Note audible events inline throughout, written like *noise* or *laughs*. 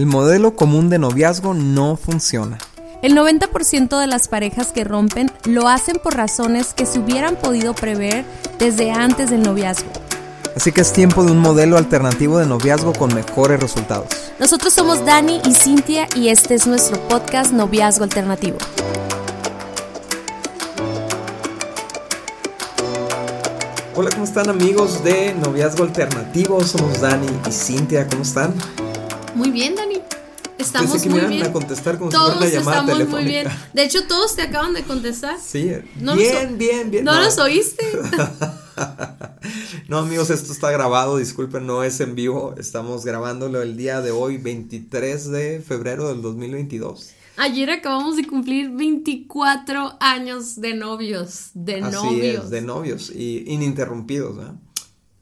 El modelo común de noviazgo no funciona. El 90% de las parejas que rompen lo hacen por razones que se hubieran podido prever desde antes del noviazgo. Así que es tiempo de un modelo alternativo de noviazgo con mejores resultados. Nosotros somos Dani y Cintia y este es nuestro podcast Noviazgo Alternativo. Hola, ¿cómo están amigos de Noviazgo Alternativo? Somos Dani y Cintia, ¿cómo están? Muy bien, Dani. Estamos Pensé que muy me bien. a contestar como todos si una llamada estamos telefónica. muy bien. De hecho, todos te acaban de contestar. Sí, ¿No bien, bien, bien. ¿No, los oíste? *laughs* no, amigos, esto está grabado, disculpen, no es en vivo. Estamos grabándolo el día de hoy, 23 de febrero del 2022. Ayer acabamos de cumplir 24 años de novios. De Así novios. es, de novios y ininterrumpidos, ¿verdad?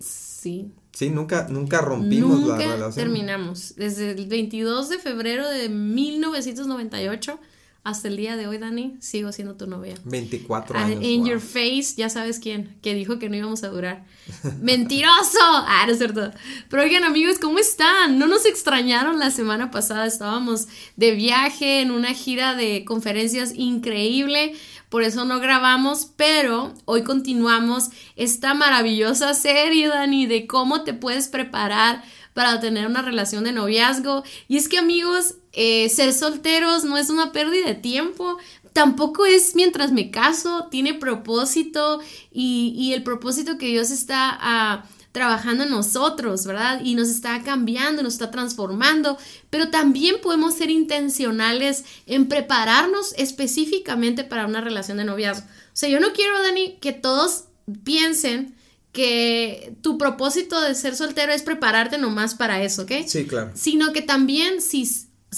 Sí. Sí, nunca, nunca rompimos Nunca la relación. terminamos. Desde el 22 de febrero de 1998 hasta el día de hoy, Dani, sigo siendo tu novia. 24 Ah, años. in wow. your face, ya sabes quién, que dijo que no íbamos a durar. *laughs* ¡Mentiroso! Ah, no es cierto. Pero oigan, amigos, ¿cómo están? ¿No nos extrañaron la semana pasada? Estábamos de viaje en una gira de conferencias increíble. Por eso no grabamos, pero hoy continuamos esta maravillosa serie, Dani, de cómo te puedes preparar para tener una relación de noviazgo. Y es que amigos, eh, ser solteros no es una pérdida de tiempo, tampoco es mientras me caso, tiene propósito y, y el propósito que Dios está ah, trabajando en nosotros, ¿verdad? Y nos está cambiando, nos está transformando, pero también podemos ser intencionales en prepararnos específicamente para una relación de noviazgo. O sea, yo no quiero, Dani, que todos piensen que tu propósito de ser soltero es prepararte nomás para eso, ¿ok? Sí, claro. Sino que también, si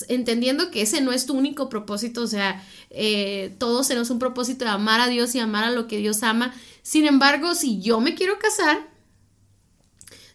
entendiendo que ese no es tu único propósito, o sea, eh, todos tenemos un propósito de amar a Dios y amar a lo que Dios ama. Sin embargo, si yo me quiero casar,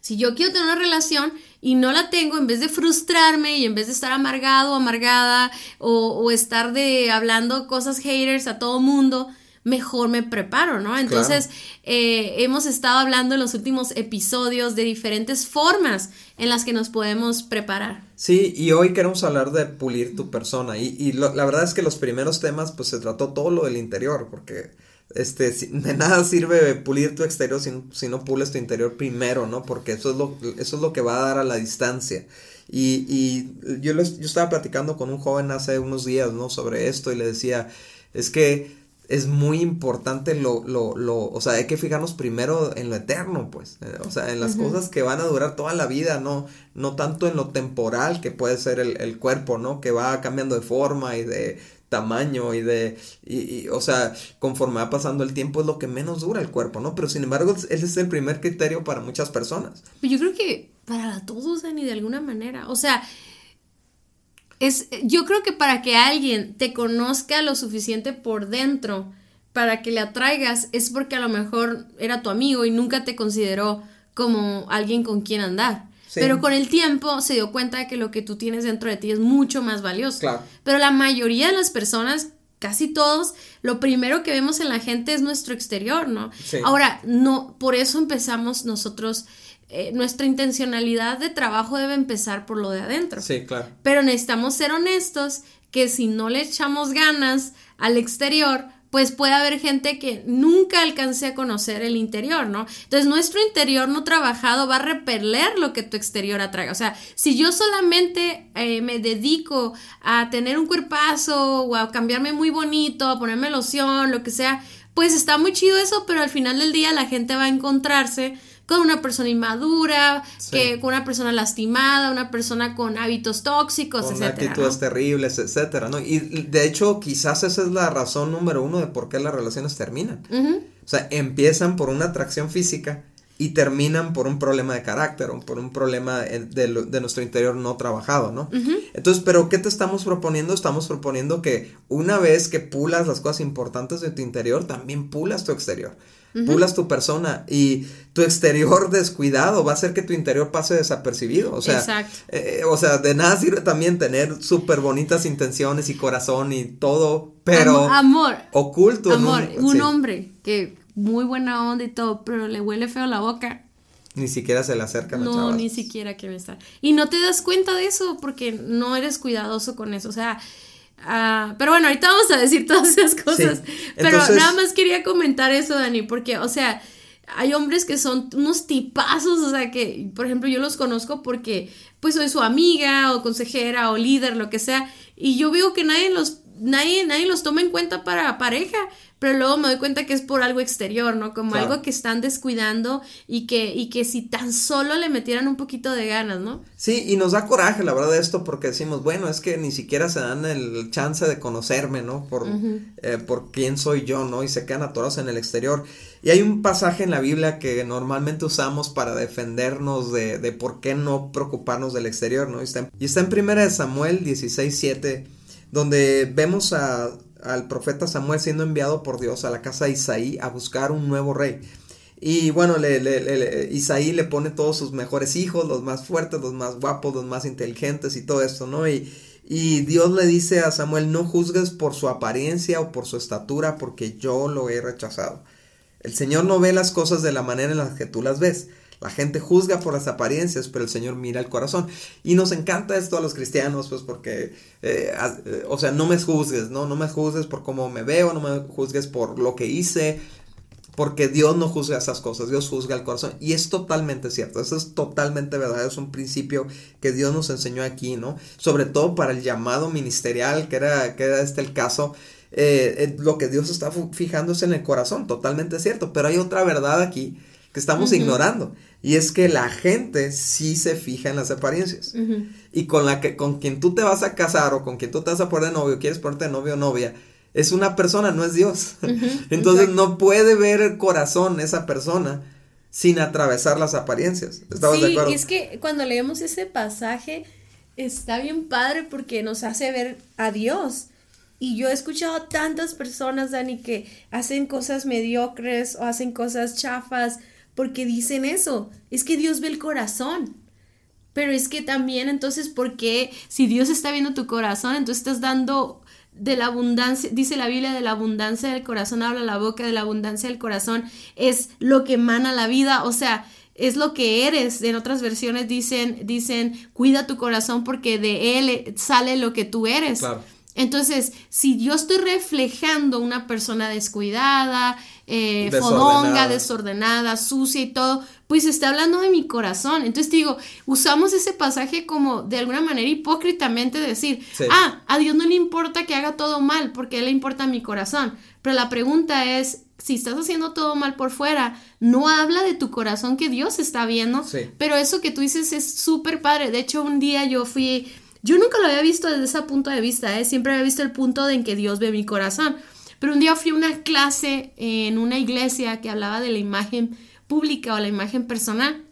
si yo quiero tener una relación y no la tengo, en vez de frustrarme y en vez de estar amargado o amargada o, o estar de hablando cosas haters a todo mundo, mejor me preparo, ¿no? Entonces, eh, hemos estado hablando en los últimos episodios de diferentes formas en las que nos podemos preparar. Sí, y hoy queremos hablar de pulir tu persona. Y, y lo- la verdad es que los primeros temas, pues se trató todo lo del interior, porque este, de nada sirve pulir tu exterior si, no- si no pules tu interior primero, ¿no? Porque eso es lo, eso es lo que va a dar a la distancia. Y, y yo, les- yo estaba platicando con un joven hace unos días, ¿no? Sobre esto y le decía, es que es muy importante lo, lo, lo, o sea, hay que fijarnos primero en lo eterno, pues, eh, o sea, en las cosas que van a durar toda la vida, no, no tanto en lo temporal que puede ser el, el cuerpo, ¿no? Que va cambiando de forma y de tamaño y de, y, o sea, conforme va pasando el tiempo es lo que menos dura el cuerpo, ¿no? Pero sin embargo, ese es el primer criterio para muchas personas. Pero yo creo que para todos, Dani, de alguna manera. O sea, es, yo creo que para que alguien te conozca lo suficiente por dentro, para que le atraigas, es porque a lo mejor era tu amigo y nunca te consideró como alguien con quien andar. Sí. Pero con el tiempo se dio cuenta de que lo que tú tienes dentro de ti es mucho más valioso. Claro. Pero la mayoría de las personas, casi todos, lo primero que vemos en la gente es nuestro exterior, ¿no? Sí. Ahora, no, por eso empezamos nosotros, eh, nuestra intencionalidad de trabajo debe empezar por lo de adentro. Sí, claro. Pero necesitamos ser honestos que si no le echamos ganas al exterior, pues puede haber gente que nunca alcance a conocer el interior, ¿no? Entonces nuestro interior no trabajado va a repeler lo que tu exterior atraiga. O sea, si yo solamente eh, me dedico a tener un cuerpazo o a cambiarme muy bonito, a ponerme loción, lo que sea, pues está muy chido eso, pero al final del día la gente va a encontrarse con una persona inmadura, Sí. que con una persona lastimada, una persona con hábitos tóxicos, con etcétera. actitudes ¿no? terribles, etcétera, ¿no? Y de hecho, quizás esa es la razón número uno de por qué las relaciones terminan. O sea, empiezan por una atracción física y terminan por un problema de carácter o por un problema eh, de nuestro interior no trabajado, ¿no? Entonces, pero ¿qué te estamos proponiendo? Estamos proponiendo que una vez que pulas las cosas importantes de tu interior, también pulas tu exterior. Pulas tu persona y tu exterior *laughs* descuidado va a hacer que tu interior pase desapercibido. O sea, eh, o sea, de nada sirve también tener súper bonitas intenciones y corazón y todo, pero Amo- amor, oculto. amor, un sí. hombre que muy buena onda y todo, pero le huele feo la boca. Ni siquiera se le acercan no, chavas. ni siquiera quieren estar. Y no te das cuenta de eso porque no eres cuidadoso con eso. O sea, ah, pero bueno, ahorita vamos a decir todas esas cosas. Pero Entonces- nada más quería comentar eso, Dani, porque, o sea, hay hombres que son unos tipazos, o sea, que, por ejemplo, yo los conozco porque, pues, soy su amiga o consejera o líder, lo que sea, y yo veo que nadie los, nadie, nadie los toma en cuenta para pareja, pero luego me doy cuenta que es por algo exterior, ¿no? Como Claro. algo que están descuidando y que, y que si tan solo le metieran un poquito de ganas, ¿no? Sí, y nos da coraje, la verdad, esto, porque decimos, bueno, es que ni siquiera se dan el chance de conocerme, ¿no? Por, eh, por quién soy yo, ¿no? Y se quedan atorados en el exterior. Y hay un pasaje en la Biblia que normalmente usamos para defendernos de, de por qué no preocuparnos del exterior, ¿no? Y está en, y está en primera de Samuel 16, 7, donde vemos al profeta Samuel siendo enviado por Dios a la casa de Isaí a buscar un nuevo rey. Y bueno, le- Isaí le pone todos sus mejores hijos, los más fuertes, los más guapos, los más inteligentes y todo esto, ¿no? Y, y Dios le dice a Samuel, no juzgues por su apariencia o por su estatura, porque yo lo he rechazado. El Señor no ve las cosas de la manera en la que tú las ves. La gente juzga por las apariencias, pero el Señor mira el corazón. Y nos encanta esto a los cristianos, pues porque, eh, eh, o sea, no me juzgues, ¿no? No me juzgues por cómo me veo, no me juzgues por lo que hice, porque Dios no juzga esas cosas, Dios juzga el corazón. Y es totalmente cierto, eso es totalmente verdad, es un principio que Dios nos enseñó aquí, ¿no? Sobre todo para el llamado ministerial, que era, que era este el caso. eh, lo que Dios está es en el corazón, totalmente cierto. Pero hay otra verdad aquí que estamos ignorando. Y es que la gente sí se fija en las apariencias. Y con la que, con quien tú te vas a casar o con quien tú te vas a poner de novio, quieres ponerte de novio o novia, es una persona, no es Dios. *laughs* Entonces no puede ver el corazón esa persona sin atravesar las apariencias. ¿Estamos de Sí, acuerdo? y es que cuando leemos ese pasaje está bien padre porque nos hace ver a Dios. Y yo he escuchado a tantas personas, Dani, que hacen cosas mediocres o hacen cosas chafas porque dicen eso. Es que Dios ve el corazón. Pero es que también, entonces, ¿por qué si Dios está viendo tu corazón, entonces estás dando de la abundancia, dice la Biblia, de la abundancia del corazón habla la boca, de la abundancia del corazón es lo que emana la vida, o sea, es lo que eres. En otras versiones dicen, dicen, cuida tu corazón porque de él sale lo que tú eres. Claro. Entonces, si yo estoy reflejando una persona descuidada, eh, Desordenada. fodonga, desordenada, sucia y todo, pues está hablando de mi corazón. Entonces te digo, usamos ese pasaje como de alguna manera hipócritamente decir, Sí. ah, a Dios no le importa que haga todo mal, porque a él le importa mi corazón. Pero la pregunta es, si estás haciendo todo mal por fuera, no habla de tu corazón que Dios está viendo. Sí. Pero eso que tú dices es súper padre. De hecho, un día yo fui, yo nunca lo había visto desde ese punto de vista, ¿eh? siempre había visto el punto de en que Dios ve mi corazón. Pero un día fui a una clase en una iglesia que hablaba de la imagen pública o la imagen personal.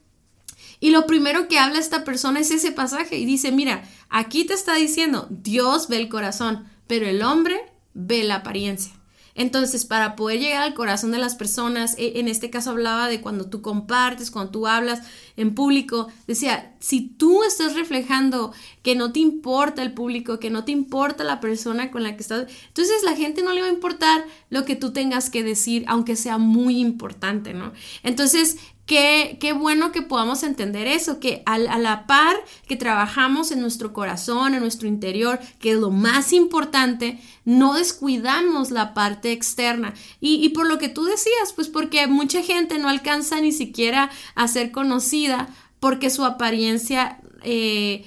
Y lo primero que habla esta persona es ese pasaje y dice, mira, aquí te está diciendo, Dios ve el corazón, pero el hombre ve la apariencia. Entonces, para poder llegar al corazón de las personas, e- en este caso hablaba de cuando tú compartes, cuando tú hablas en público, decía, si tú estás reflejando que no te importa el público, que no te importa la persona con la que estás, entonces la gente no le va a importar lo que tú tengas que decir, aunque sea muy importante, ¿no? Entonces, Qué, qué bueno que podamos entender eso, que a, la par que trabajamos en nuestro corazón, en nuestro interior, que es lo más importante, no descuidamos la parte externa. Y, y por lo que tú decías, pues porque mucha gente no alcanza ni siquiera a ser conocida porque su apariencia... eh,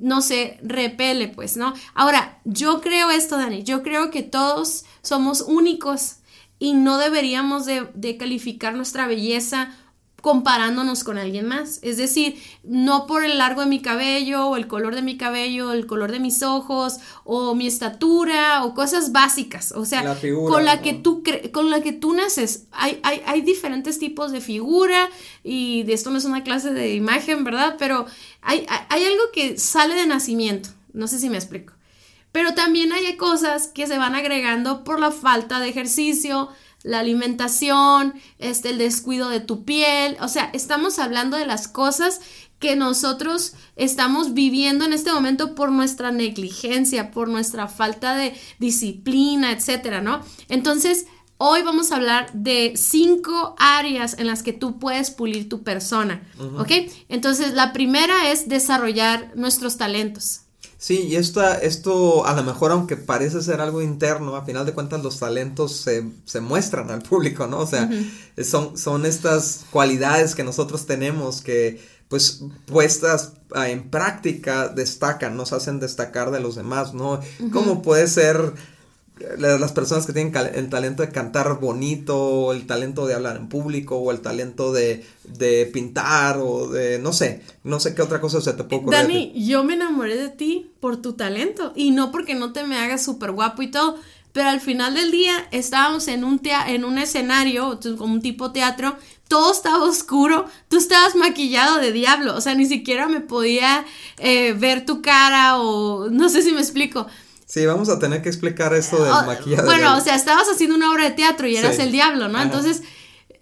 no sé, repele, pues, ¿no? Ahora, yo creo esto, Dani, yo creo que todos somos únicos y no deberíamos de, de calificar nuestra belleza comparándonos con alguien más. Es decir, no por el largo de mi cabello o el color de mi cabello, el color de mis ojos o mi estatura o cosas básicas. O sea, La figura, con la ¿no? que tú con la que tú naces. Hay, hay, hay diferentes tipos de figura y de esto no es una clase de imagen, ¿verdad? Pero hay, hay algo que sale de nacimiento. No sé si me explico. Pero también hay cosas que se van agregando por la falta de ejercicio, la alimentación, este, el descuido de tu piel. O sea, estamos hablando de las cosas que nosotros estamos viviendo en este momento por nuestra negligencia, por nuestra falta de disciplina, etcétera, ¿no? Entonces, Hoy vamos a hablar de cinco áreas en las que tú puedes pulir tu persona, ¿ok? Entonces, la primera es desarrollar nuestros talentos. Sí, y esta, esto a lo mejor aunque parece ser algo interno, a final de cuentas los talentos se, se muestran al público, ¿no? O sea, son, son estas cualidades que nosotros tenemos que pues puestas ah, en práctica destacan, nos hacen destacar de los demás, ¿no? ¿Cómo puede ser las personas que tienen el talento de cantar bonito, o el talento de hablar en público, o el talento de, de pintar, o de, no sé, no sé qué otra cosa se te puede ocurrir. Dani, yo me enamoré de ti por tu talento, y no porque no te me hagas súper guapo y todo, pero al final del día estábamos en un, en un escenario, como un tipo teatro, todo estaba oscuro, tú estabas maquillado de diablo, o sea, ni siquiera me podía eh, ver tu cara o no sé si me explico. Sí, vamos a tener que explicar esto del maquillaje. Bueno, o sea, estabas haciendo una obra de teatro y eras el diablo, ¿no? Entonces,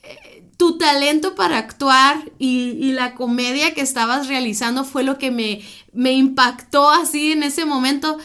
eh, tu talento para actuar y, y, la comedia que estabas realizando fue lo que me, me impactó así en ese momento.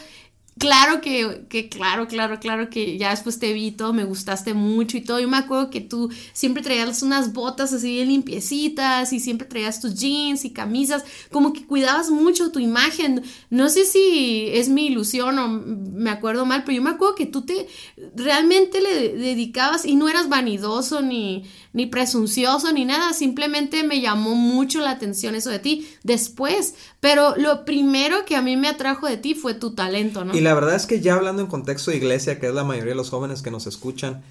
Claro que, que, claro, claro, claro que ya después te vi todo, me gustaste mucho y todo. Yo me acuerdo que tú siempre traías unas botas así bien limpiecitas y siempre traías tus jeans y camisas, como que cuidabas mucho tu imagen. No sé si es mi ilusión o me acuerdo mal, pero yo me acuerdo que tú te realmente le dedicabas y no eras vanidoso ni, ni presuncioso ni nada, simplemente me llamó mucho la atención eso de ti después, pero lo primero que a mí me atrajo de ti fue tu talento, ¿no? Y la verdad es que ya hablando en contexto de iglesia, que es la mayoría de los jóvenes que nos escuchan,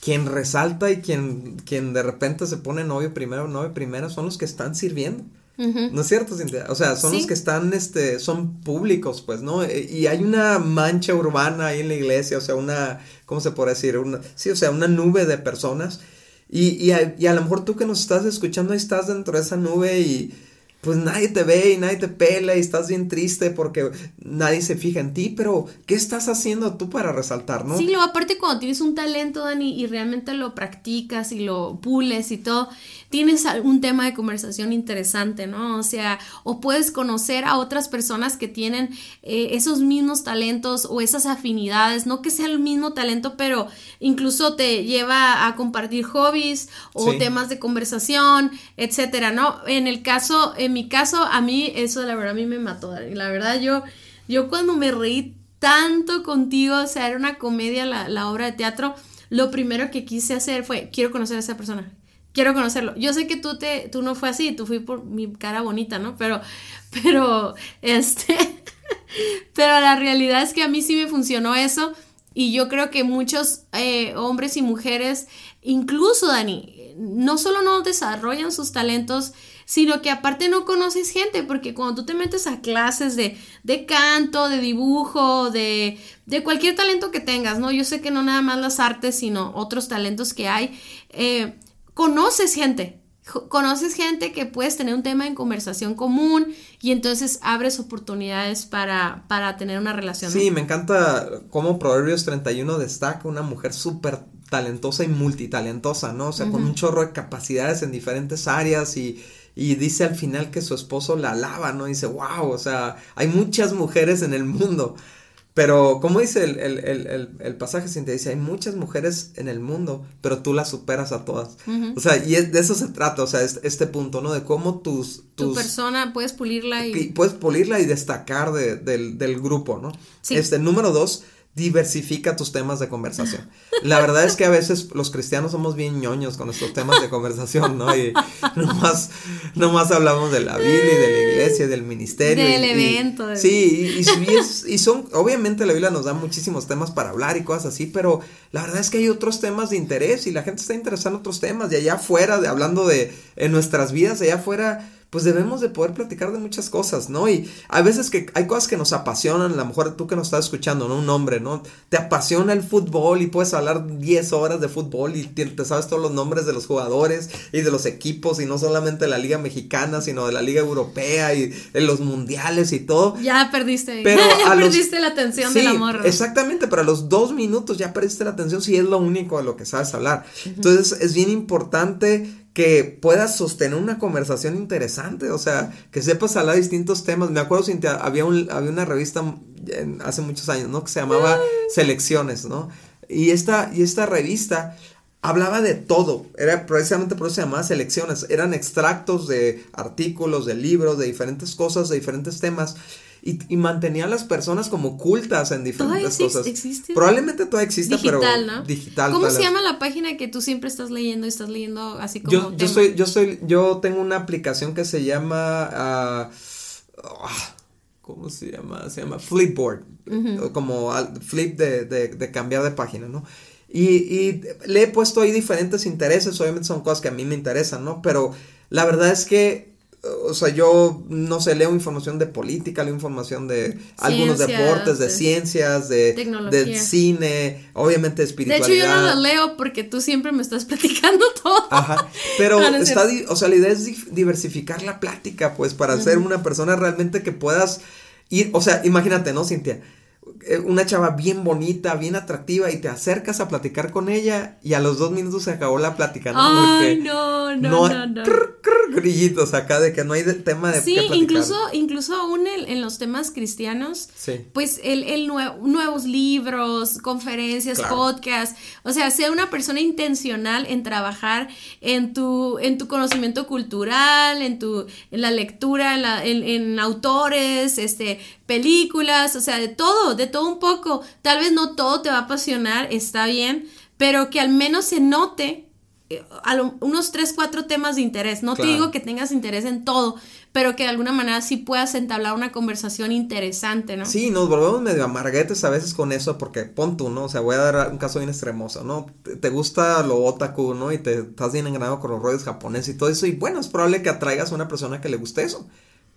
quien resalta y quien, quien de repente se pone novio primero, novio primero, son los que están sirviendo. ¿No es cierto, Cintia? O sea, son los que están, este, son públicos, pues, ¿no? E, y hay una mancha urbana ahí en la iglesia, o sea, una, ¿cómo se puede decir? Una, sí, o sea, una nube de personas y, y, a, y a lo mejor tú que nos estás escuchando estás dentro de esa nube y pues nadie te ve y nadie te pela y estás bien triste porque nadie se fija en ti, pero ¿qué estás haciendo tú para resaltar, no? Sí, lo aparte cuando tienes un talento, Dani, y realmente lo practicas y lo pules y todo, tienes algún tema de conversación interesante, ¿no? O sea, o puedes conocer a otras personas que tienen eh, esos mismos talentos o esas afinidades, no que sea el mismo talento, pero incluso te lleva a compartir hobbies o temas de conversación, etcétera, ¿no? En el caso, en mi caso, a mí eso la verdad a mí me mató. La verdad yo, yo cuando me reí tanto contigo, o sea, era una comedia la, la obra de teatro, lo primero que quise hacer fue, quiero conocer a esa persona, quiero conocerlo. Yo sé que tú te, tú no fue así, tú fui por mi cara bonita, ¿no? Pero, *laughs* pero, este, *laughs* pero la realidad es que a mí sí me funcionó eso y yo creo que muchos eh, hombres y mujeres, incluso Dani, no solo no desarrollan sus talentos, sino que aparte no conoces gente, porque cuando tú te metes a clases de, de canto, de dibujo, de, de, cualquier talento que tengas, ¿no? Yo sé que no nada más las artes, sino otros talentos que hay, eh, conoces gente, conoces gente que puedes tener un tema en conversación común y entonces abres oportunidades para, para tener una relación. Sí, me encanta cómo Proverbios 31 destaca una mujer súper talentosa y multitalentosa, ¿no? O sea, con un chorro de capacidades en diferentes áreas y y dice al final que su esposo la alaba, ¿no? dice, wow, o sea, hay muchas mujeres en el mundo. Pero, como dice el, el, el, el pasaje, Cintia, dice, hay muchas mujeres en el mundo, pero tú las superas a todas. O sea, y de eso se trata, o sea, este, este punto, ¿no? De cómo tus... tu persona puedes pulirla y... Puedes pulirla y destacar de, del, del grupo, ¿no? Sí. Este, número dos, diversifica tus temas de conversación. La verdad es que a veces los cristianos somos bien ñoños con nuestros temas de conversación, ¿no? Y nomás, nomás hablamos de la Biblia y de la iglesia y del ministerio. Del evento. sí, y, y, son, obviamente la Biblia nos da muchísimos temas para hablar y cosas así, pero la verdad es que hay otros temas de interés y la gente está interesada en otros temas y allá afuera, de, hablando de en nuestras vidas, allá afuera pues debemos de poder platicar de muchas cosas, ¿no? Y hay veces que hay cosas que nos apasionan, a lo mejor tú que nos estás escuchando, ¿no? Un hombre, ¿no? Te apasiona el fútbol y puedes hablar 10 horas de fútbol y te, sabes todos los nombres de los jugadores y de los equipos y no solamente de la liga mexicana, sino de la liga europea y de los mundiales y todo. Ya perdiste, *laughs* pero ya perdiste la atención del amor. Exactamente, pero a los dos minutos ya perdiste la atención si es lo único de lo que sabes hablar. Entonces es bien importante que puedas sostener una conversación interesante, o sea, que sepas hablar de distintos temas. Me acuerdo, había, un, había una revista hace muchos años, ¿no? Que se llamaba ah. Selecciones, ¿no? y esta, y esta revista hablaba de todo, era precisamente por eso se llamaba selecciones, eran extractos de artículos, de libros, de diferentes cosas, de diferentes temas. Y, y mantenía a las personas como cultas en diferentes Todavía cosas. existe. Probablemente todavía exista, Digital, pero ¿no? digital. ¿Cómo se llama la página que tú siempre estás leyendo y estás leyendo así como Yo, yo soy, yo soy, yo tengo una aplicación que se llama, ah, ah, ¿cómo se llama? Se llama Flipboard, como al- flip de, de, de cambiar de página, ¿no? Y, y le he puesto ahí diferentes intereses, obviamente son cosas que a mí me interesan, ¿no? Pero la verdad es que, o sea, yo, no sé, leo información de política, leo información de algunos Ciencias, deportes, de de ciencias, de, tecnología. de cine, obviamente De espiritualidad. hecho, yo no lo leo porque tú siempre me estás *laughs* platicando todo. Ajá, pero *laughs* No, no es está, o sea, la idea es di- diversificar la plática, pues, para ser una persona realmente que puedas ir, o sea, imagínate, ¿no, Cintia? Eh, Una chava bien bonita, bien atractiva, y te acercas a platicar con ella, y a los dos minutos se acabó la plática, ¿no? Ay, Porque no, no, no, no. grillitos acá de que no hay de- tema de Sí, incluso, incluso aún en, en los temas cristianos, Sí. pues el, el nue- nuevos libros, conferencias, Claro. podcasts, o sea, sea una persona intencional en trabajar en tu, en tu conocimiento cultural, en tu, en la lectura, en, la- en- en autores, este, películas, o sea, de todo, de todo un poco. Tal vez no todo te va a apasionar, está bien, pero que al menos se note eh, a lo- unos tres, cuatro temas de interés. No Claro. te digo que tengas interés en todo, pero que de alguna manera sí puedas entablar una conversación interesante, ¿no? Sí, nos volvemos medio amarguetes a veces con eso, porque pon tú, ¿no? O sea, voy a dar un caso bien extremoso, ¿no? Te, te gusta lo otaku, ¿no? Y te estás bien engranado con los rollos japoneses y todo eso, y bueno, es probable que atraigas a una persona que le guste eso.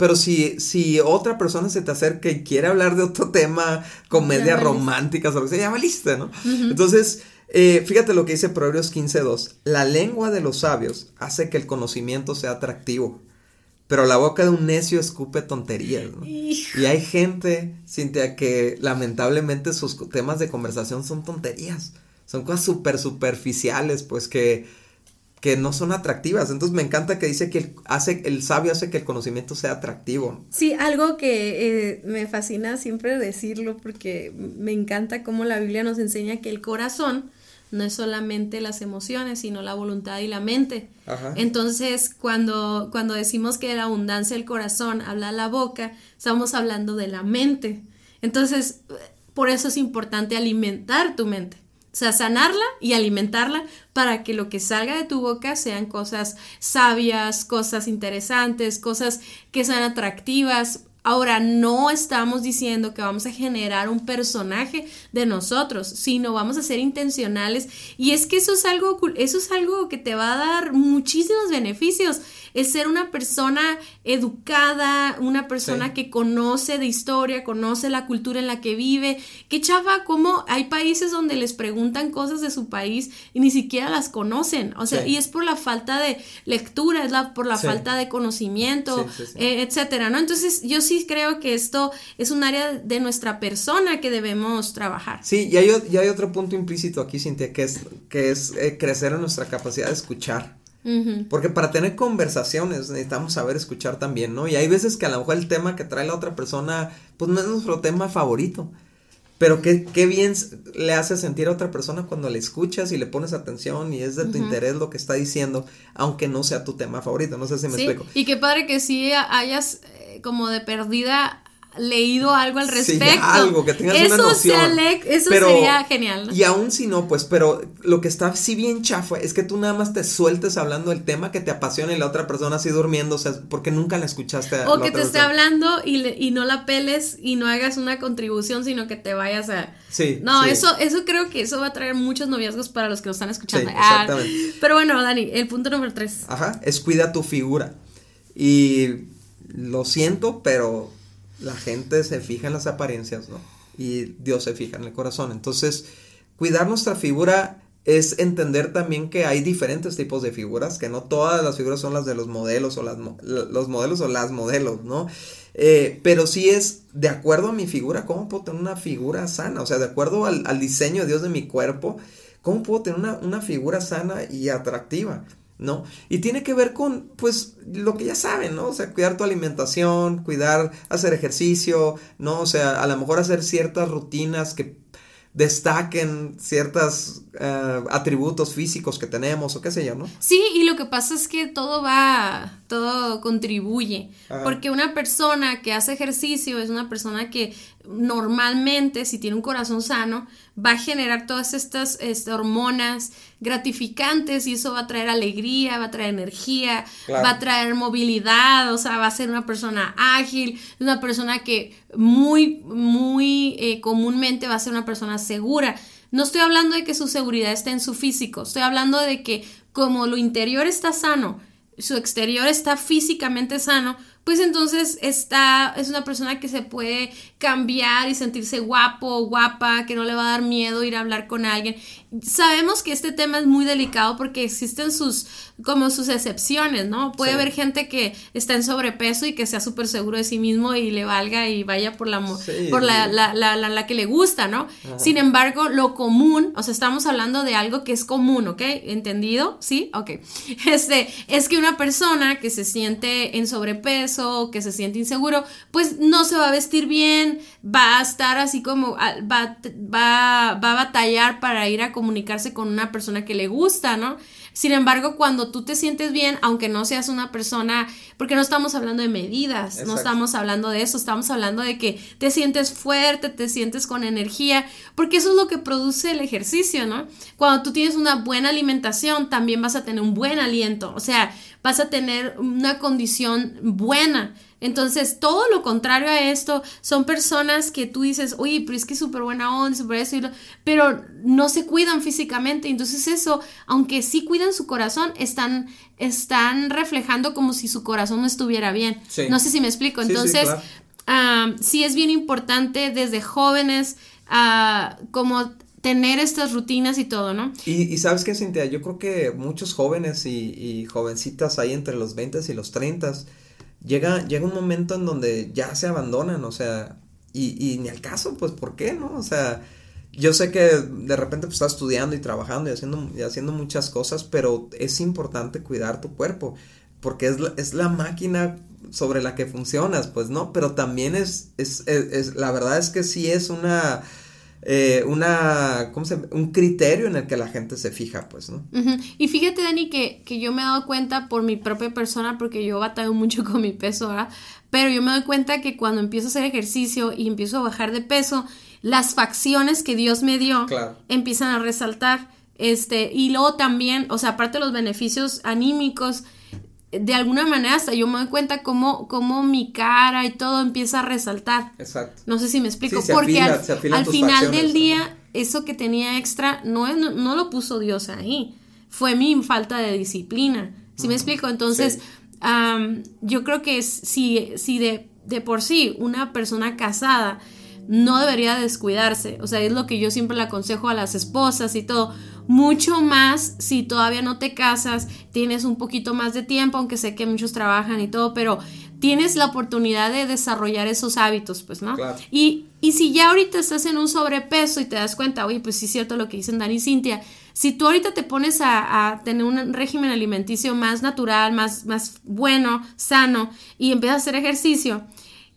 Pero si, si otra persona se te acerca y quiere hablar de otro tema, valiste. románticas o lo que sea, ya valiste, ¿no? Entonces, eh, fíjate lo que dice Proverbios 15.2. La lengua de los sabios hace que el conocimiento sea atractivo, pero la boca de un necio escupe tonterías, ¿no? Hijo. Y hay gente, Cintia, que lamentablemente sus temas de conversación son tonterías. Son cosas súper superficiales, pues que, que no son atractivas. Entonces me encanta que dice que el, hace, el sabio hace que el conocimiento sea atractivo. Sí, algo que eh, me fascina siempre decirlo porque me encanta cómo la Biblia nos enseña que el corazón no es solamente las emociones, sino la voluntad y la mente. Ajá. Entonces, cuando, cuando decimos que la abundancia del corazón habla la boca, estamos hablando de la mente. Entonces, por eso es importante alimentar tu mente. O sea, sanarla y alimentarla para que lo que salga de tu boca sean cosas sabias, cosas interesantes, cosas que sean atractivas. Ahora, no estamos diciendo que vamos a generar un personaje de nosotros, sino vamos a ser intencionales. Y es que eso es algo, eso es algo que te va a dar muchísimos beneficios. Es ser una persona educada, una persona Sí. que conoce de historia, conoce la cultura en la que vive. Qué chafa, como hay países donde les preguntan cosas de su país y ni siquiera las conocen. O sea, Sí. y es por la falta de lectura, es la, por la Sí. falta de conocimiento, eh, etcétera, ¿no? Entonces, yo sí creo que esto es un área de nuestra persona que debemos trabajar. Sí, y hay, y hay otro punto implícito aquí, Cintia, que es, que es eh, crecer en nuestra capacidad de escuchar. Porque para tener conversaciones necesitamos saber escuchar también, ¿no? Y hay veces que a lo mejor el tema que trae la otra persona, pues no es nuestro tema favorito. Pero qué, qué bien le hace sentir a otra persona cuando le escuchas y le pones atención y es de tu interés lo que está diciendo, aunque no sea tu tema favorito. No sé si me Sí, explico. y qué padre que sí hayas eh, como de perdida leído algo al Sí, respecto. algo, que tengas eso una noción. se ale- eso Pero- sería genial. ¿no? Y aún si no, pues, pero lo que está sí bien chafa es que tú nada más te sueltes hablando del tema que te apasiona y la otra persona así durmiendo, o sea, porque nunca la escuchaste. O la que te esté hablando y, le- y no la peles y no hagas una contribución, sino que te vayas a... Sí. No, sí. eso, eso creo que eso va a traer muchos noviazgos para los que nos están escuchando. Sí, Ah, exactamente. pero bueno, Dani, el punto número tres. Ajá, es cuida tu figura. Y lo siento, pero la gente se fija en las apariencias, ¿no? Y Dios se fija en el corazón. Entonces, cuidar nuestra figura es entender también que hay diferentes tipos de figuras, que no todas las figuras son las de los modelos o las los modelos o las modelos, ¿no? Eh, pero sí es de acuerdo a mi figura, ¿cómo puedo tener una figura sana? O sea, de acuerdo al, al diseño de Dios de mi cuerpo, ¿cómo puedo tener una, una figura sana y atractiva? ¿No? Y tiene que ver con, pues, lo que ya saben, ¿no? O sea, cuidar tu alimentación, cuidar, hacer ejercicio, ¿no? O sea, a lo mejor hacer ciertas rutinas que destaquen ciertos eh, atributos físicos que tenemos o qué sé yo, ¿no? Sí, y lo que pasa es que todo va, todo contribuye, porque una persona que hace ejercicio es una persona que normalmente, si tiene un corazón sano, va a generar todas estas, este, hormonas gratificantes y eso va a traer alegría, va a traer energía, va a traer movilidad, o sea, va a ser una persona ágil, una persona que muy, muy eh, comúnmente va a ser una persona segura. No estoy hablando de que su seguridad esté en su físico, estoy hablando de que como lo interior está sano, su exterior está físicamente sano, pues entonces está, es una persona que se puede cambiar y sentirse guapo o guapa, que no le va a dar miedo ir a hablar con alguien. Sabemos que este tema es muy delicado porque existen sus, como sus excepciones, ¿no? Puede haber gente que está en sobrepeso y que sea súper seguro de sí mismo y le valga y vaya por la, por la, la, la, la, que le gusta, ¿no? Sin embargo, lo común, o sea, estamos hablando de algo que es común, ¿ok? ¿Entendido? ¿Sí? Ok. *laughs* Este, es que una persona que se siente en sobrepeso, que se siente inseguro, pues no se va a vestir bien, va a estar así como, va, va, va a batallar para ir a comunicarse con una persona que le gusta, ¿no? Sin embargo, cuando tú te sientes bien, aunque no seas una persona, porque no estamos hablando de medidas, no estamos hablando de eso, estamos hablando de que te sientes fuerte, te sientes con energía, porque eso es lo que produce el ejercicio, ¿no? Cuando tú tienes una buena alimentación, también vas a tener un buen aliento, o sea, vas a tener una condición buena. Entonces, todo lo contrario a esto, son personas que tú dices, oye, pero es que es súper buena onda, súper eso, pero no se cuidan físicamente. Entonces, eso, aunque sí cuidan su corazón, están, están reflejando como si su corazón no estuviera bien. No sé si me explico. Entonces, sí, es bien importante desde jóvenes, uh, como tener estas rutinas y todo, ¿no? Y, sabes qué, Cintia, yo creo que muchos jóvenes y, jovencitas ahí entre los 20 y los 30 llega, llega un momento en donde ya se abandonan, o sea, y, y ni al caso, pues, ¿por qué, no? O sea, yo sé que de repente pues, estás estudiando y trabajando y haciendo, y haciendo muchas cosas, pero es importante cuidar tu cuerpo, porque es la, es la máquina sobre la que funcionas, pues, ¿no? Pero también es, es, es la verdad es que sí es una eh, una, ¿cómo se Un criterio en el que la gente se fija, pues, ¿no? Y fíjate, Dani, que, que, yo me he dado cuenta por mi propia persona, porque yo batallo mucho con mi peso, ¿verdad? Pero yo me doy cuenta que cuando empiezo a hacer ejercicio y empiezo a bajar de peso, las facciones que Dios me dio empiezan a resaltar. Este, y luego también, o sea, aparte de los beneficios anímicos, de alguna manera hasta yo me doy cuenta cómo, cómo mi cara y todo empieza a resaltar. Exacto. No sé si me explico. porque al, final del día, eso que tenía extra no, no, lo puso Dios ahí. Fue mi falta de disciplina. ¿Sí me explico? Entonces, yo creo que si, si de, de por sí una persona casada no debería descuidarse. O sea, es lo que yo siempre le aconsejo a las esposas y todo mucho más si todavía no te casas, tienes un poquito más de tiempo, aunque sé que muchos trabajan y todo, pero tienes la oportunidad de desarrollar esos hábitos, pues, ¿no? Y, y si ya ahorita estás en un sobrepeso y te das cuenta, oye, pues sí es cierto lo que dicen Dani y Cintia, si tú ahorita te pones a, a, tener un régimen alimenticio más natural, más, más bueno, sano, y empiezas a hacer ejercicio,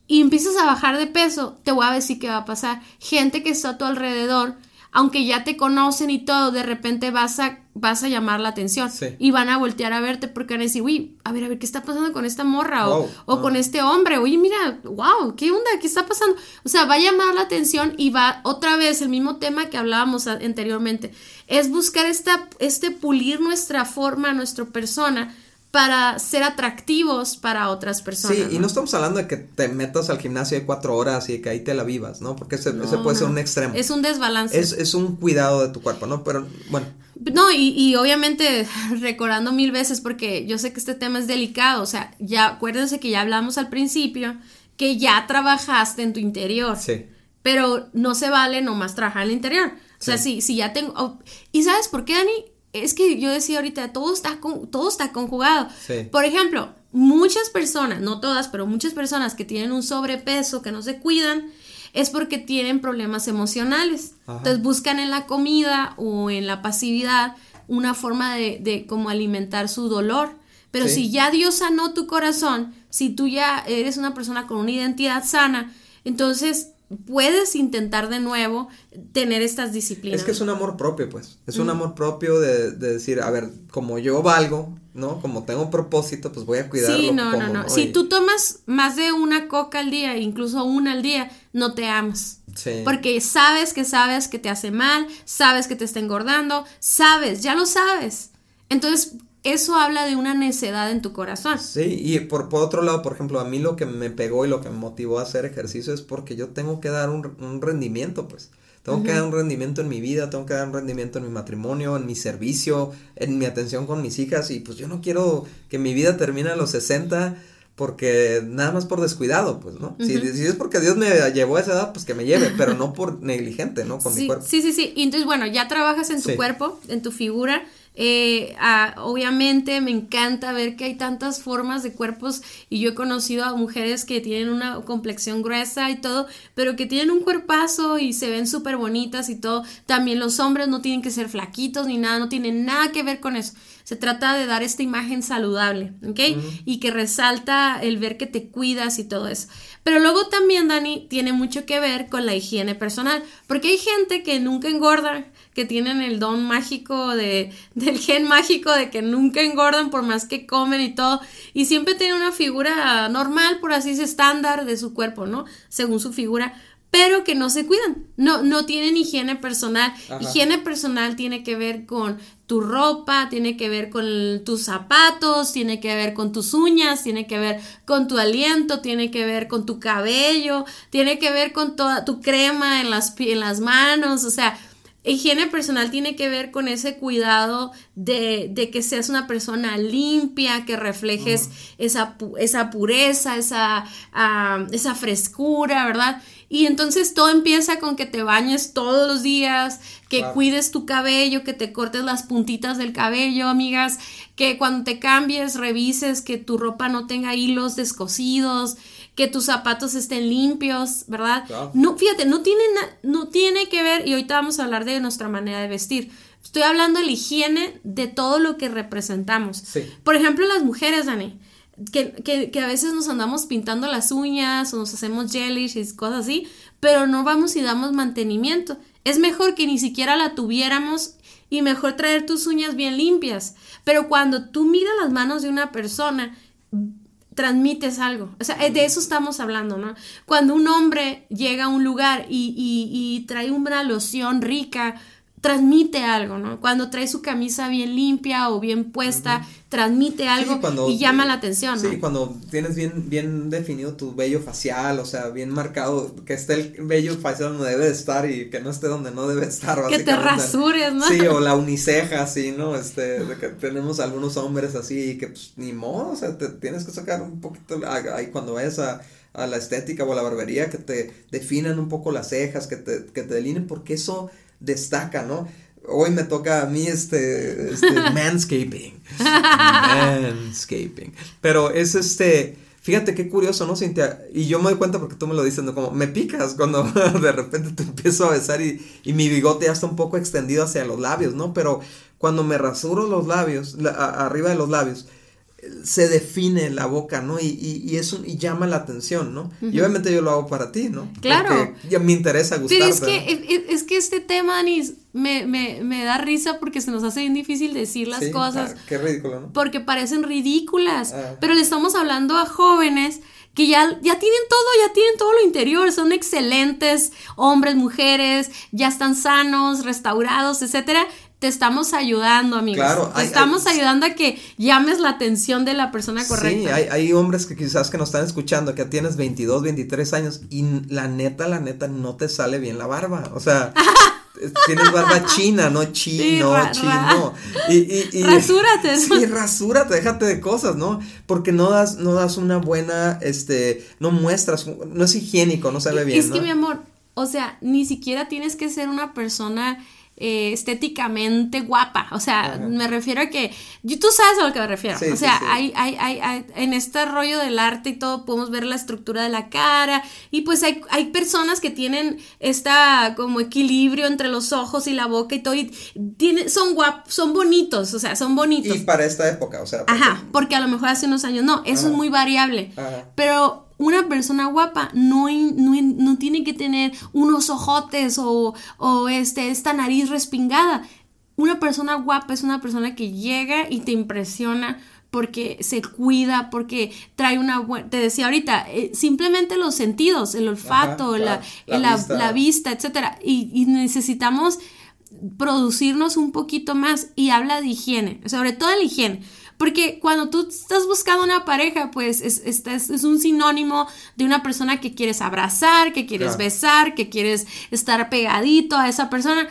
y empiezas a bajar de peso, te voy a decir qué va a pasar. Gente que está a tu alrededor aunque ya te conocen y todo, de repente vas a, vas a llamar la atención y van a voltear a verte porque van a decir, uy, a ver, a ver, ¿qué está pasando con esta morra? o, con este hombre, oye, mira, wow, ¿qué onda? ¿Qué está pasando? O sea, va a llamar la atención y va otra vez el mismo tema que hablábamos anteriormente, es buscar esta, este pulir nuestra forma, nuestra persona para ser atractivos para otras personas. Sí, y no estamos hablando de que te metas al gimnasio de cuatro horas y que ahí te la vivas, ¿no? Porque ese, puede ser un extremo. Es un desbalance. Es, es, un cuidado de tu cuerpo, ¿no? Pero bueno. No, y, y, obviamente *laughs* recordando mil veces, porque yo sé que este tema es delicado, o sea, ya acuérdense que ya hablamos al principio, que ya trabajaste en tu interior. Sí. Pero no se vale nomás trabajar en el interior. O sea, si, si ya tengo... ¿Y sabes por qué, Dani? Es que yo decía ahorita, todo está, todo está conjugado. Por ejemplo, muchas personas, no todas, pero muchas personas que tienen un sobrepeso, que no se cuidan, es porque tienen problemas emocionales. Entonces buscan en la comida o en la pasividad una forma de, de como alimentar su dolor. Pero si ya Dios sanó tu corazón, si tú ya eres una persona con una identidad sana, entonces puedes intentar de nuevo tener estas disciplinas. Es que es un amor propio, pues. Es un amor propio de, de, decir, a ver, como yo valgo, ¿no? Como tengo propósito, pues voy a cuidarlo. Sí, no, no, no. Si tú tomas más de una coca al día, incluso una al día, no te amas. Sí. Porque sabes que sabes que te hace mal, sabes que te está engordando, sabes, ya lo sabes. Entonces, eso habla de una necedad en tu corazón. Sí, y por, por, otro lado, por ejemplo, a mí lo que me pegó y lo que me motivó a hacer ejercicio es porque yo tengo que dar un, un rendimiento, pues. Tengo que dar un rendimiento en mi vida, tengo que dar un rendimiento en mi matrimonio, en mi servicio, en mi atención con mis hijas y pues yo no quiero que mi vida termine a los 60 porque nada más por descuidado, pues, ¿no? si, es porque Dios me llevó a esa edad, pues que me lleve, pero no por *laughs* negligente, ¿no? Con mi cuerpo. Sí, sí, sí. Y entonces, bueno, ya trabajas en tu cuerpo, en tu figura, eh, obviamente me encanta ver que hay tantas formas de cuerpos y yo he conocido a mujeres que tienen una complexión gruesa y todo, pero que tienen un cuerpazo y se ven súper bonitas y todo. También los hombres no tienen que ser flaquitos ni nada, no tienen nada que ver con eso. Se trata de dar esta imagen saludable, ¿ok? Y que resalta el ver que te cuidas y todo eso. Pero luego también, Dani, tiene mucho que ver con la higiene personal, porque hay gente que nunca engorda, que tienen el don mágico de, *laughs* del gen mágico de que nunca engordan por más que comen y todo, y siempre tienen una figura normal, por así decirlo, estándar de su cuerpo, ¿no? Según su figura, pero que no se cuidan, no, no tienen higiene personal. Higiene personal tiene que ver con tu ropa, tiene que ver con tus zapatos, tiene que ver con tus uñas, tiene que ver con tu aliento, tiene que ver con tu cabello, tiene que ver con toda tu crema en las, en las manos, o sea, Higiene personal tiene que ver con ese cuidado de, de que seas una persona limpia, que reflejes esa, esa, pureza, esa, esa frescura, ¿verdad? Y entonces todo empieza con que te bañes todos los días, que cuides tu cabello, que te cortes las puntitas del cabello, amigas, que cuando te cambies revises que tu ropa no tenga hilos descosidos, que tus zapatos estén limpios, ¿verdad? No, fíjate, no tiene, no tiene que ver, y ahorita vamos a hablar de nuestra manera de vestir. Estoy hablando de la higiene de todo lo que representamos. Por ejemplo, las mujeres, Dani, que, que, que, a veces nos andamos pintando las uñas o nos hacemos gelish y cosas así, pero no vamos y damos mantenimiento. Es mejor que ni siquiera la tuviéramos y mejor traer tus uñas bien limpias. Pero cuando tú miras las manos de una persona, transmites algo. O sea, de eso estamos hablando, ¿no? Cuando un hombre llega a un lugar y, trae una loción rica, transmite algo, ¿no? Cuando trae su camisa bien limpia o bien puesta, transmite algo y llama la atención, ¿no? Sí, cuando tienes bien, bien definido tu vello facial, o sea, bien marcado, que esté el vello facial donde debe estar y que no esté donde no debe estar, Que te rasures, ¿no? Sí, o la uniceja, así, ¿no? Este, de que tenemos algunos hombres así que, pues, ni modo, o sea, te tienes que sacar un poquito, ahí cuando vayas a a la estética o a la barbería, que te definan un poco las cejas, que te, que te delineen, porque eso destaca, ¿no? Hoy me toca a mí este, este *laughs* manscaping. manscaping. Pero es este, fíjate qué curioso, ¿no, Cintia? Y yo me doy cuenta porque tú me lo dices, ¿no? Como me picas cuando *laughs* de repente te empiezo a besar y, y mi bigote ya está un poco extendido hacia los labios, ¿no? Pero cuando me rasuro los labios, arriba de los labios, se define la boca, ¿no? Y, y, y eso y llama la atención, ¿no? Y obviamente yo lo hago para ti, ¿no? Claro. Porque ya me interesa gustarte. Pero es que, es, que este tema, Anis, me, me, me, da risa porque se nos hace bien difícil decir las cosas. Ah, qué ridículo, ¿no? Porque parecen ridículas. Ah. Pero le estamos hablando a jóvenes que ya, ya tienen todo, ya tienen todo lo interior, son excelentes hombres, mujeres, ya están sanos, restaurados, etcétera, te estamos ayudando, amigos. Claro, te estamos ayudando a que llames la atención de la persona correcta. Sí, hay, hay, hombres que quizás que nos están escuchando, que tienes 22, 23 años y la neta, la neta, no te sale bien la barba. O sea, *laughs* tienes barba china, no chino, chino. Y, y, y, *laughs* rasúrate. Sí, rasúrate, déjate de cosas, ¿no? Porque no das, no das una buena, este, no muestras, no es higiénico, no sale bien. Es que mi amor, o sea, ni siquiera tienes que ser una persona eh, estéticamente guapa. O sea, me refiero a que. Tú sabes a lo que me refiero. o sea, Hay, hay, hay, en este rollo del arte y todo podemos ver la estructura de la cara. Y pues hay, hay personas que tienen esta como equilibrio entre los ojos y la boca y todo. Y tiene, son guapos, son bonitos. O sea, son bonitos. Y para esta época, o sea. Ajá, porque a lo mejor hace unos años no. Eso es muy variable. Pero una persona guapa no, no, tiene que tener unos ojotes o, o este, esta nariz respingada. Una persona guapa es una persona que llega y te impresiona porque se cuida, porque trae una buena, te decía ahorita, eh, simplemente los sentidos, el olfato, la, la, vista. etcétera, y, y, necesitamos producirnos un poquito más y habla de higiene, sobre todo la higiene. Porque cuando tú estás buscando una pareja, pues es, es, es un sinónimo de una persona que quieres abrazar, que quieres besar, que quieres estar pegadito a esa persona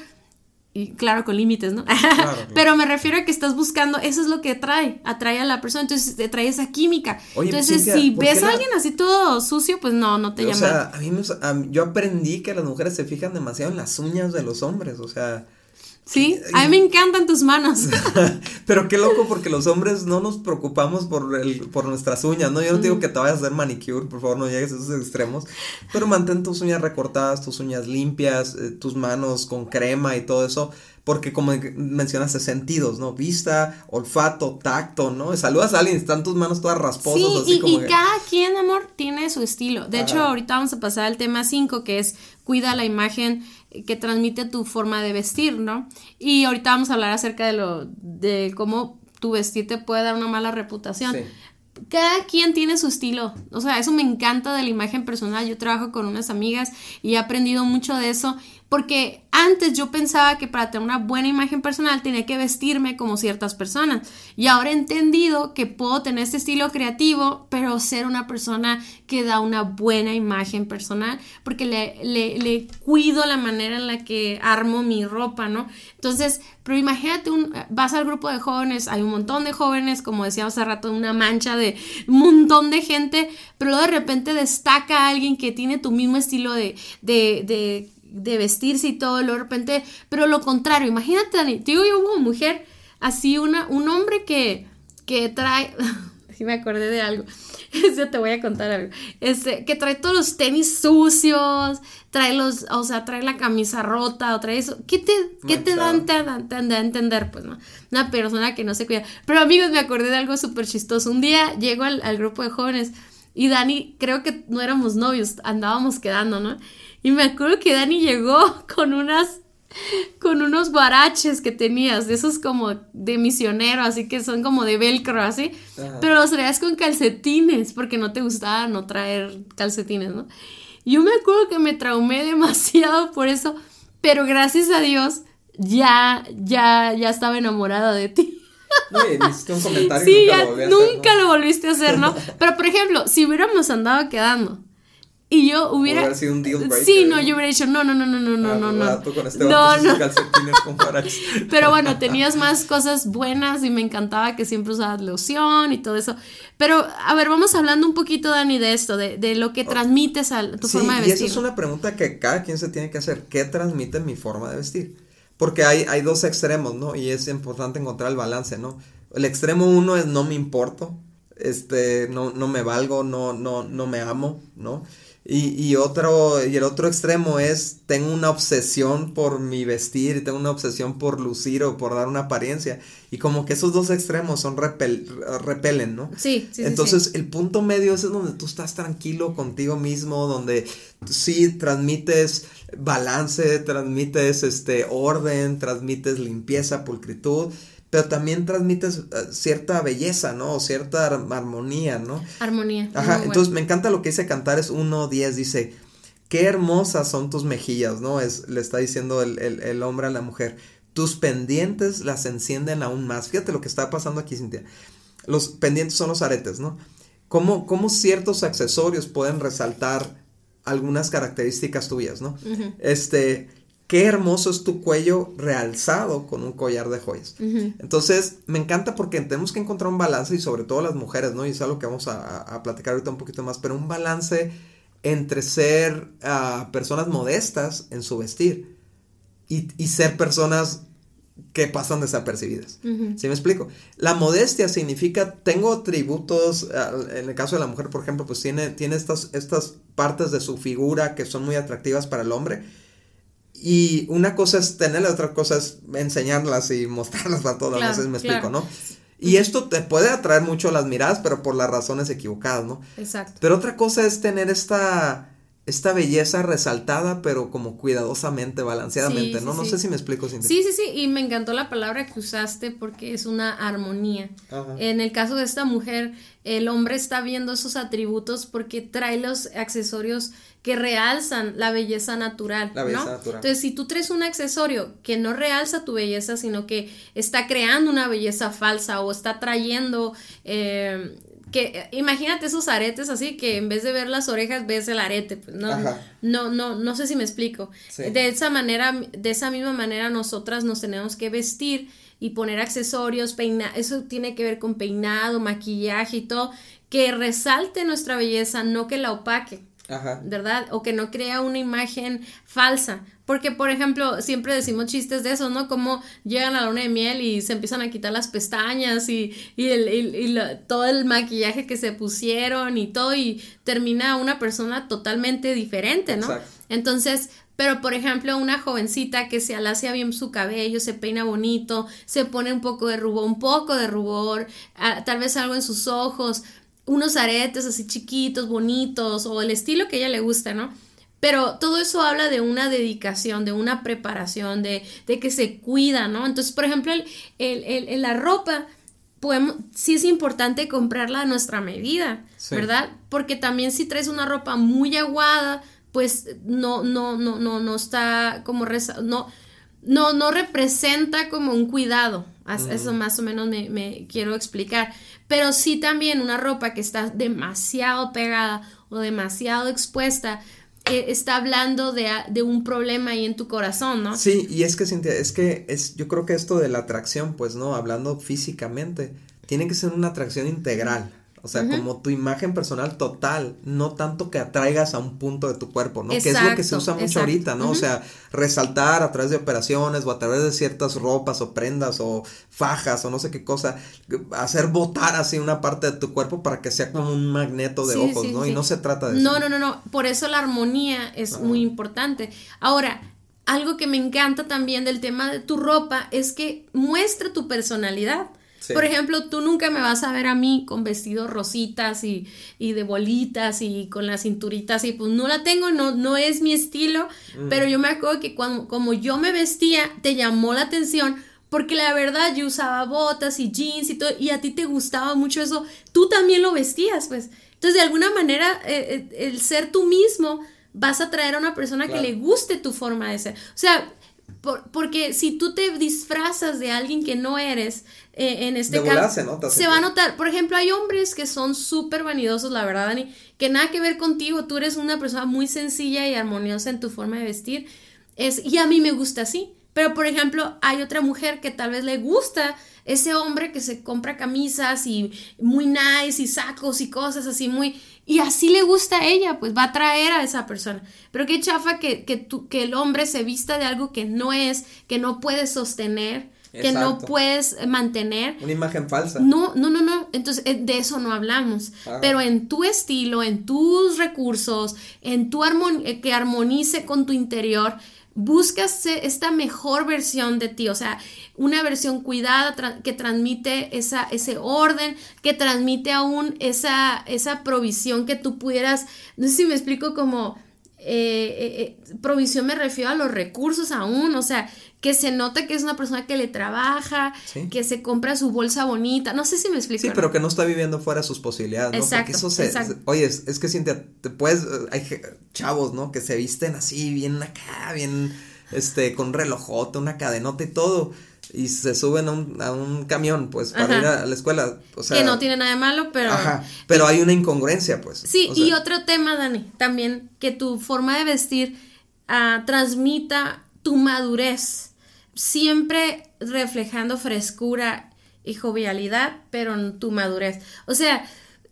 y claro, con límites, ¿no? *laughs* Pero me refiero a que estás buscando, eso es lo que atrae, atrae a la persona, entonces te trae esa química. entonces, si ves a alguien así todo sucio, pues no, no te llama. O sea, a mí yo aprendí que las mujeres se fijan demasiado en las uñas de los hombres, o sea, Sí, a mí me encantan tus manos. *laughs* Pero qué loco porque los hombres no nos preocupamos por el, por nuestras uñas, ¿no? Yo no digo que te vayas a hacer manicure, por favor, no llegues a esos extremos, pero mantén tus uñas recortadas, tus uñas limpias, eh, tus manos con crema y todo eso, porque como mencionaste, sentidos, ¿no? Vista, olfato, tacto, ¿no? Saludas a alguien, están tus manos todas rasposas, sí, así y, como y cada quien, amor, tiene su estilo. De hecho, ahorita vamos a pasar al tema 5, que es cuida la imagen que transmite tu forma de vestir, ¿no? Y ahorita vamos a hablar acerca de lo de cómo tu vestir te puede dar una mala reputación. Cada quien tiene su estilo, o sea, eso me encanta de la imagen personal. Yo trabajo con unas amigas y he aprendido mucho de eso porque antes yo pensaba que para tener una buena imagen personal tenía que vestirme como ciertas personas. Y ahora he entendido que puedo tener este estilo creativo, pero ser una persona que da una buena imagen personal, porque le, cuido la manera en la que armo mi ropa, ¿no? Entonces, pero imagínate, un, vas al grupo de jóvenes, hay un montón de jóvenes, como decíamos hace rato, una mancha de un montón de gente, pero luego de repente destaca a alguien que tiene tu mismo estilo de de vestirse y todo, de repente, pero lo contrario, imagínate, Dani, digo yo como mujer, así una, un hombre que, que trae, *laughs* si me acordé de algo, *laughs* eso te voy a contar algo, este, que trae todos los tenis sucios, trae los, o sea, trae la camisa rota, o trae eso, ¿qué te, ¿qué te dan, te, dan, a entender? Pues, ¿no? Una persona que no se cuida. Pero amigos, me acordé de algo súper chistoso, un día llego al, al grupo de jóvenes, y Dani, creo que no éramos novios, andábamos quedando, ¿no? Y me acuerdo que Dani llegó *laughs* con unas con unos baraches que tenías, de esos como de misionero, así que son como de velcro, así, pero los traías con calcetines, porque no te gustaba no traer calcetines, ¿no? Yo me acuerdo que me traumé *laughs* demasiado por eso, pero gracias a Dios ya, ya, ya estaba enamorada de ti. No, un *laughs* comentario sí, nunca, ya, nunca lo volviste a hacer, ¿no? Pero por ejemplo, si hubiéramos andado quedando y yo hubiera. Hubiera sido un deal breaker. Sí, no, yo hubiera dicho, no, no, no, no, no, no, no. no, con este no, no. *laughs* Pero bueno, tenías más cosas buenas y me encantaba que siempre usabas loción y todo eso. Pero, a ver, vamos hablando un poquito, Dani, de esto, de, de lo que transmites a tu sí, forma de vestir. Y esa es una pregunta que cada quien se tiene que hacer. ¿Qué transmite mi forma de vestir? Porque hay, hay dos extremos, ¿no? Y es importante encontrar el balance, ¿no? El extremo uno es no me importo, este, no, no me valgo, no, no, no me amo, ¿no? Y, y, otro, y el otro extremo es, tengo una obsesión por mi vestir, tengo una obsesión por lucir o por dar una apariencia. Y como que esos dos extremos son repel, repelen, ¿no? Sí, sí. Entonces, sí, el punto medio es donde tú estás tranquilo contigo mismo, donde sí transmites balance, transmites este orden, transmites limpieza, pulcritud pero también transmites eh, cierta belleza, ¿no? O cierta armonía, ¿no? Armonía. Ajá, entonces me encanta lo que dice Cantares 1.10, dice, qué hermosas son tus mejillas, ¿no? Es, le está diciendo el, el, hombre a la mujer, tus pendientes las encienden aún más. Fíjate lo que está pasando aquí, Cintia. Los pendientes son los aretes, ¿no? ¿Cómo, cómo ciertos accesorios pueden resaltar algunas características tuyas, ¿no? Este, qué hermoso es tu cuello realzado con un collar de joyas. Entonces, me encanta porque tenemos que encontrar un balance y sobre todo las mujeres, ¿no? Y es algo que vamos a, platicar ahorita un poquito más, pero un balance entre ser ah, personas modestas en su vestir y, ser personas que pasan desapercibidas. ¿Sí me explico? La modestia significa, tengo atributos, ah, en el caso de la mujer, por ejemplo, pues tiene, tiene estas, estas partes de su figura que son muy atractivas para el hombre, y una cosa es tenerlas, otra cosa es enseñarlas y mostrarlas para todos, claro, me explico, ¿no? Y esto te puede atraer mucho las miradas, pero por las razones equivocadas, ¿no? Exacto. Pero otra cosa es tener esta esta belleza resaltada, pero como cuidadosamente, balanceadamente, ¿no? no sé si me explico. Sí, sí, sí, y me encantó la palabra que usaste porque es una armonía. En el caso de esta mujer, el hombre está viendo esos atributos porque trae los accesorios que realzan la belleza natural. La belleza natural. Entonces, si tú traes un accesorio que no realza tu belleza, sino que está creando una belleza falsa o está trayendo... Eh, que imagínate esos aretes así que en vez de ver las orejas ves el arete, pues no, no, no, no sé si me explico. De esa manera, de esa misma manera nosotras nos tenemos que vestir y poner accesorios, peinar, eso tiene que ver con peinado, maquillaje y todo, que resalte nuestra belleza, no que la opaque. Ajá. ¿Verdad? O que no crea una imagen falsa. Porque, por ejemplo, siempre decimos chistes de eso, ¿no? Como llegan a la luna de miel y se empiezan a quitar las pestañas y, y, el, y, todo el maquillaje que se pusieron y todo, y termina una persona totalmente diferente, ¿no? Entonces, pero por ejemplo, una jovencita que se alacia bien su cabello, se peina bonito, se pone un poco de rubor, un poco de rubor, ah, tal vez algo en sus ojos, unos aretes así chiquitos, bonitos, o el estilo que a ella le gusta, ¿no? Pero todo eso habla de una dedicación, de una preparación, de, de que se cuida, ¿no? Entonces, por ejemplo, el, el, la ropa, podemos, sí es importante comprarla a nuestra medida, ¿verdad? Porque también si traes una ropa muy aguada, pues no, no, no, no, no está como, no, no, no representa como un cuidado. Eso más o menos me, me, quiero explicar. Pero sí también una ropa que está demasiado pegada o demasiado expuesta, eh, está hablando de, de, un problema ahí en tu corazón, ¿no? Sí, y es que Cintia, es que es, yo creo que esto de la atracción, pues, ¿no? Hablando físicamente, tiene que ser una atracción integral. O sea, como tu imagen personal total, no tanto que atraigas a un punto de tu cuerpo, ¿no? que es lo que se usa mucho ahorita, ¿no? O sea, resaltar a través de operaciones o a través de ciertas ropas o prendas o fajas o no sé qué cosa, hacer botar así una parte de tu cuerpo para que sea como un magneto de ojos, ¿no? Y no se trata de eso. No, no, no, no, por eso la armonía es muy importante. Ahora, algo que me encanta también del tema de tu ropa es que muestra tu personalidad. Por ejemplo, tú nunca me vas a ver a mí con vestidos rositas y, y, de bolitas y con las cinturitas y pues no la tengo, no, no es mi estilo, mm. pero yo me acuerdo que cuando, como yo me vestía, te llamó la atención porque la verdad yo usaba botas y jeans y todo y a ti te gustaba mucho eso, tú también lo vestías, pues. Entonces, de alguna manera, eh, eh, el ser tú mismo vas a traer a una persona que le guste tu forma de ser. O sea, porque si tú te disfrazas de alguien que no eres, eh, en este caso, se, va a notar. Por ejemplo, hay hombres que son súper vanidosos, la verdad, Dani, que nada que ver contigo. Tú eres una persona muy sencilla y armoniosa en tu forma de vestir. Es, y a mí me gusta así. Pero, por ejemplo, hay otra mujer que tal vez le gusta ese hombre que se compra camisas y muy nice y sacos y cosas así muy y así le gusta a ella, pues va a atraer a esa persona. Pero qué chafa que, que, que el hombre se vista de algo que no es, que no puede sostener, que no puedes mantener. Una imagen falsa. No, no, no, no. Entonces, eh, de eso no hablamos. Pero en tu estilo, en tus recursos, en tu armonía, eh, que armonice con tu interior, buscas esta mejor versión de ti, o sea, una versión cuidada que transmite esa, ese orden, que transmite aún esa, esa provisión que tú pudieras, no sé si me explico como eh, eh, provisión me refiero a los recursos aún, o sea, que se nota que es una persona que le trabaja, que se compra su bolsa bonita, no sé si me explico. Sí, pero que no está viviendo fuera de sus posibilidades, ¿no? Exacto, Porque eso se, oye, es, que Cintia, te puedes, hay chavos, ¿no? Que se visten así, bien acá, bien, este, con relojote, una cadenota y todo y se suben a un, a un camión, pues, para ir a la escuela. O sea, que no tiene nada de malo, pero... Ajá, pero hay una incongruencia, pues. Sí, y otro tema, Dani, también, que tu forma de vestir ah, transmita tu madurez, siempre reflejando frescura y jovialidad, pero en tu madurez. O sea,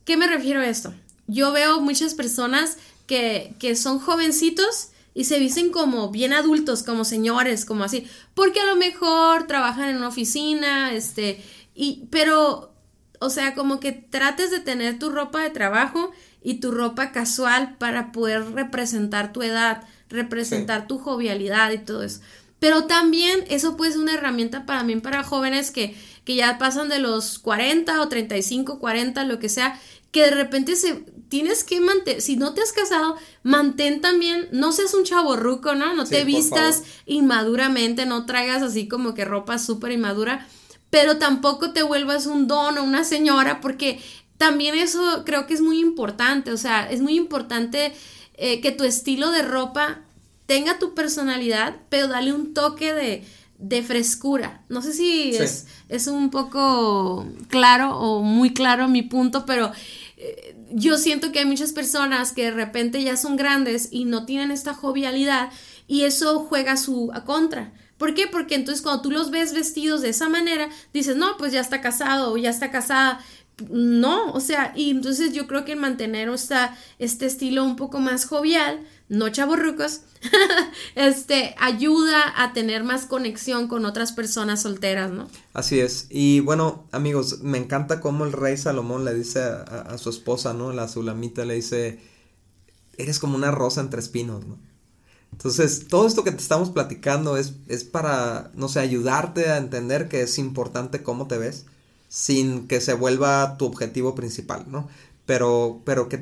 ¿qué me refiero a esto? Yo veo muchas personas que, que son jovencitos y se visten como bien adultos, como señores, como así, porque a lo mejor trabajan en una oficina, este, y, pero, o sea, como que trates de tener tu ropa de trabajo y tu ropa casual para poder representar tu edad, representar tu jovialidad y todo eso. Pero también eso puede ser una herramienta para mí, para jóvenes que, que ya pasan de los 40 o 35, 40, lo que sea, que de repente se tienes que mantener, si no te has casado, mantén también, no seas un chavo ruco, ¿no? No te vistas inmaduramente, no traigas así como que ropa súper inmadura, pero tampoco te vuelvas un don o una señora, porque también eso creo que es muy importante, o sea, es muy importante eh, que tu estilo de ropa tenga tu personalidad, pero dale un toque de, de frescura. No sé si es, es, un poco claro o muy claro mi punto, pero yo siento que hay muchas personas que de repente ya son grandes y no tienen esta jovialidad y eso juega su a contra. ¿Por qué? Porque entonces cuando tú los ves vestidos de esa manera, dices, no, pues ya está casado o ya está casada. No, o sea, y entonces yo creo que mantener esta, este estilo un poco más jovial, no chavorrucos, *laughs* este, ayuda a tener más conexión con otras personas solteras, ¿no? Así es. Y bueno, amigos, me encanta cómo el rey Salomón le dice a, su esposa, ¿no? La Sulamita le dice, eres como una rosa entre espinos, ¿no? Entonces, todo esto que te estamos platicando es, es para, no sé, ayudarte a entender que es importante cómo te ves sin que se vuelva tu objetivo principal, ¿no? pero, pero que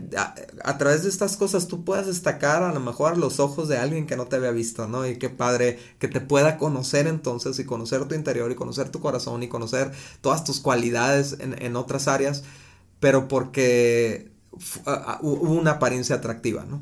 a, través de estas cosas tú puedas destacar a lo mejor los ojos de alguien que no te había visto, ¿no? Y qué padre que te pueda conocer entonces y conocer tu interior y conocer tu corazón y conocer todas tus cualidades en, en otras áreas, pero porque hubo una apariencia atractiva, ¿no?